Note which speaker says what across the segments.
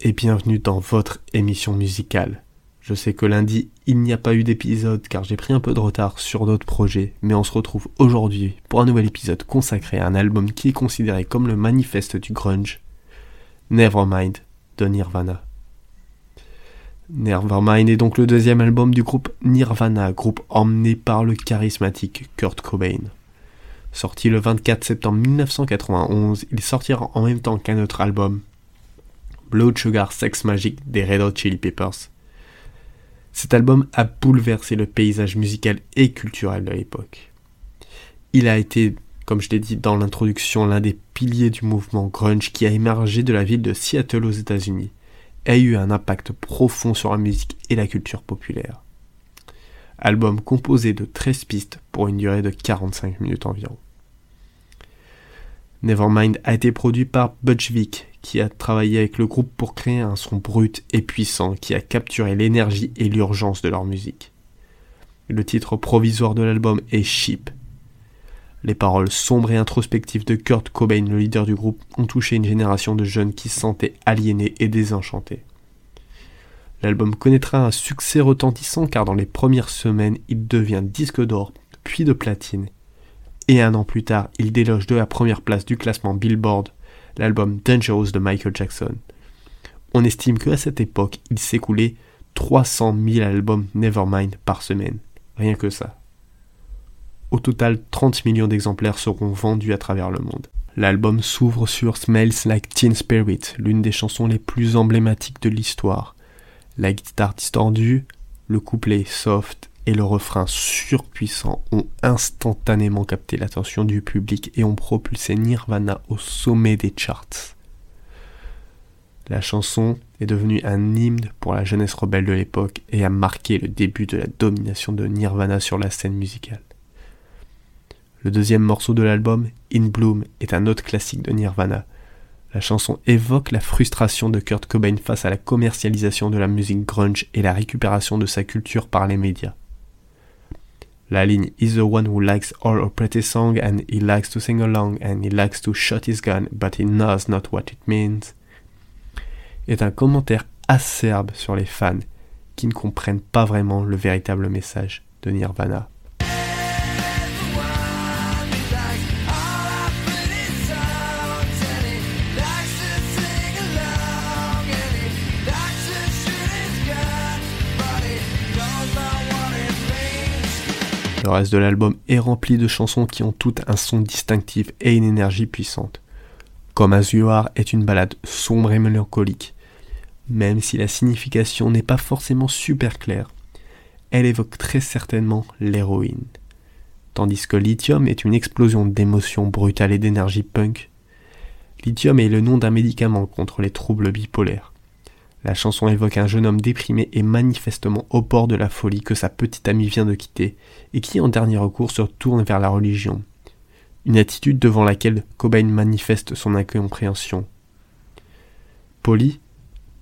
Speaker 1: et bienvenue dans votre émission musicale. Je sais que lundi, il n'y a pas eu d'épisode car j'ai pris un peu de retard sur d'autres projets, mais on se retrouve aujourd'hui pour un nouvel épisode consacré à un album qui est considéré comme le manifeste du grunge, Nevermind de Nirvana. Nevermind est donc le deuxième album du groupe Nirvana, groupe emmené par le charismatique Kurt Cobain. Sorti le 24 septembre 1991, il sortira en même temps qu'un autre album, Blood Sugar Sex Magic des Red Hot Chili Peppers. Cet album a bouleversé le paysage musical et culturel de l'époque. Il a été, comme je l'ai dit dans l'introduction, l'un des piliers du mouvement grunge qui a émergé de la ville de Seattle aux États-Unis et a eu un impact profond sur la musique et la culture populaire. Album composé de 13 pistes pour une durée de 45 minutes environ. Nevermind a été produit par Butch Vig, qui a travaillé avec le groupe pour créer un son brut et puissant qui a capturé l'énergie et l'urgence de leur musique. Le titre provisoire de l'album est Sheep. Les paroles sombres et introspectives de Kurt Cobain, le leader du groupe, ont touché une génération de jeunes qui se sentaient aliénés et désenchantés. L'album connaîtra un succès retentissant car dans les premières semaines, il devient disque d'or, puis de platine. Et un an plus tard, il déloge de la première place du classement Billboard l'album Dangerous de Michael Jackson. On estime qu'à cette époque, il s'écoulait 300 000 albums Nevermind par semaine. Rien que ça. Au total, 30 millions d'exemplaires seront vendus à travers le monde. L'album s'ouvre sur Smells Like Teen Spirit, l'une des chansons les plus emblématiques de l'histoire. La guitare distordue, le couplet soft et le refrain surpuissant ont instantanément capté l'attention du public et ont propulsé Nirvana au sommet des charts. La chanson est devenue un hymne pour la jeunesse rebelle de l'époque et a marqué le début de la domination de Nirvana sur la scène musicale. Le deuxième morceau de l'album, In Bloom, est un autre classique de Nirvana. La chanson évoque la frustration de Kurt Cobain face à la commercialisation de la musique grunge et la récupération de sa culture par les médias. La ligne is the one who likes all a pretty song and he likes to sing along and he likes to shot his gun but he knows not what it means est un commentaire acerbe sur les fans qui ne comprennent pas vraiment le véritable message de Nirvana. Le reste de l'album est rempli de chansons qui ont toutes un son distinctif et une énergie puissante. Comme As est une balade sombre et mélancolique. Même si la signification n'est pas forcément super claire, elle évoque très certainement l'héroïne. Tandis que Lithium est une explosion d'émotions brutales et d'énergie punk. Lithium est le nom d'un médicament contre les troubles bipolaires. La chanson évoque un jeune homme déprimé et manifestement au bord de la folie que sa petite amie vient de quitter et qui en dernier recours se tourne vers la religion. Une attitude devant laquelle Cobain manifeste son incompréhension. Polly,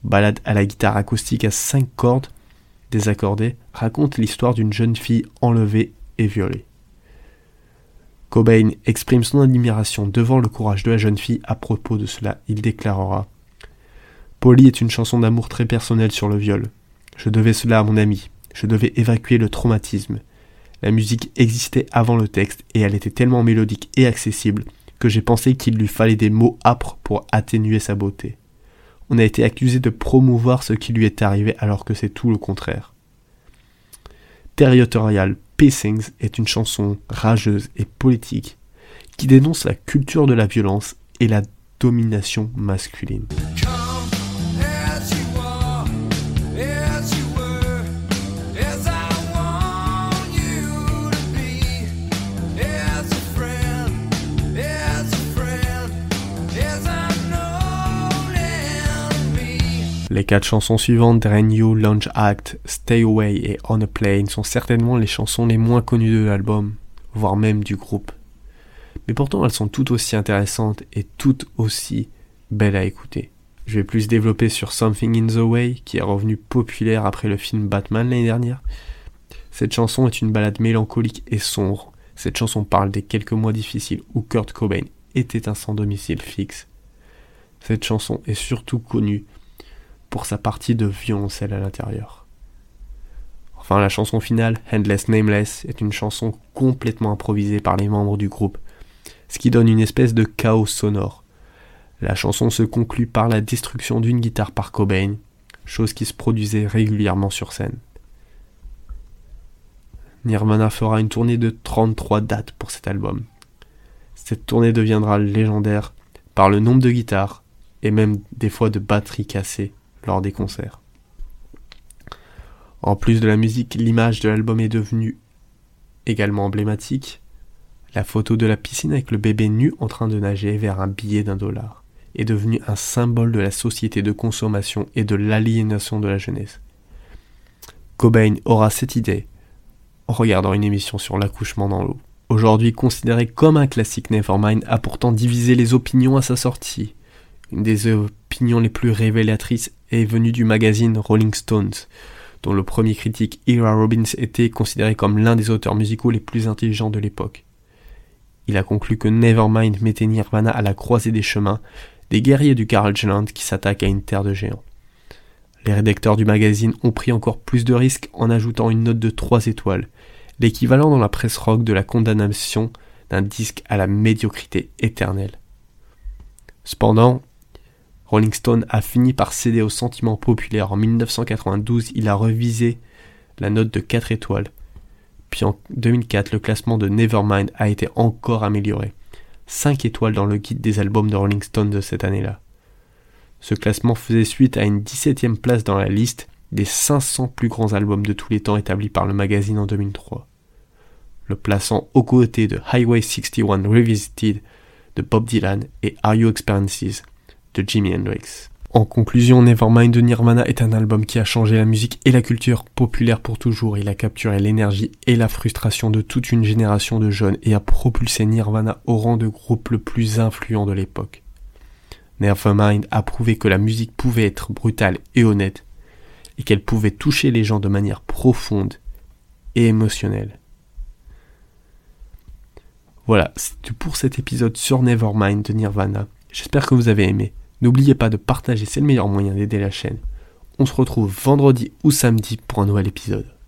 Speaker 1: balade à la guitare acoustique à cinq cordes, désaccordée, raconte l'histoire d'une jeune fille enlevée et violée. Cobain exprime son admiration devant le courage de la jeune fille à propos de cela. Il déclarera Polly est une chanson d'amour très personnelle sur le viol. Je devais cela à mon ami. Je devais évacuer le traumatisme. La musique existait avant le texte et elle était tellement mélodique et accessible que j'ai pensé qu'il lui fallait des mots âpres pour atténuer sa beauté. On a été accusé de promouvoir ce qui lui est arrivé alors que c'est tout le contraire. Territorial Pacings est une chanson rageuse et politique qui dénonce la culture de la violence et la domination masculine. Les quatre chansons suivantes, Drain You, Launch Act, Stay Away et On a Plane, sont certainement les chansons les moins connues de l'album, voire même du groupe. Mais pourtant elles sont toutes aussi intéressantes et toutes aussi belles à écouter. Je vais plus développer sur Something in the Way, qui est revenu populaire après le film Batman l'année dernière. Cette chanson est une balade mélancolique et sombre. Cette chanson parle des quelques mois difficiles où Kurt Cobain était un sans domicile fixe. Cette chanson est surtout connue sa partie de violoncelle à l'intérieur. Enfin, la chanson finale, Endless Nameless, est une chanson complètement improvisée par les membres du groupe, ce qui donne une espèce de chaos sonore. La chanson se conclut par la destruction d'une guitare par Cobain, chose qui se produisait régulièrement sur scène. Nirvana fera une tournée de 33 dates pour cet album. Cette tournée deviendra légendaire par le nombre de guitares et même des fois de batteries cassées lors des concerts. En plus de la musique, l'image de l'album est devenue également emblématique. La photo de la piscine avec le bébé nu en train de nager vers un billet d'un dollar est devenu un symbole de la société de consommation et de l'aliénation de la jeunesse. Cobain aura cette idée en regardant une émission sur l'accouchement dans l'eau. Aujourd'hui considéré comme un classique Nevermind, a pourtant divisé les opinions à sa sortie. Une des opinions les plus révélatrices est venue du magazine Rolling Stones, dont le premier critique Ira Robbins était considéré comme l'un des auteurs musicaux les plus intelligents de l'époque. Il a conclu que Nevermind mettait Nirvana à la croisée des chemins des guerriers du Karlsland qui s'attaquent à une terre de géants. Les rédacteurs du magazine ont pris encore plus de risques en ajoutant une note de 3 étoiles, l'équivalent dans la presse rock de la condamnation d'un disque à la médiocrité éternelle. Cependant, Rolling Stone a fini par céder au sentiment populaire. En 1992, il a revisé la note de 4 étoiles. Puis en 2004, le classement de Nevermind a été encore amélioré. 5 étoiles dans le guide des albums de Rolling Stone de cette année-là. Ce classement faisait suite à une 17e place dans la liste des 500 plus grands albums de tous les temps établis par le magazine en 2003, le plaçant aux côtés de Highway 61 Revisited de Bob Dylan et Are You Experiences Hendrix. En conclusion, Nevermind de Nirvana est un album qui a changé la musique et la culture populaire pour toujours. Il a capturé l'énergie et la frustration de toute une génération de jeunes et a propulsé Nirvana au rang de groupe le plus influent de l'époque. Nevermind a prouvé que la musique pouvait être brutale et honnête, et qu'elle pouvait toucher les gens de manière profonde et émotionnelle. Voilà, c'est tout pour cet épisode sur Nevermind de Nirvana. J'espère que vous avez aimé. N'oubliez pas de partager, c'est le meilleur moyen d'aider la chaîne. On se retrouve vendredi ou samedi pour un nouvel épisode.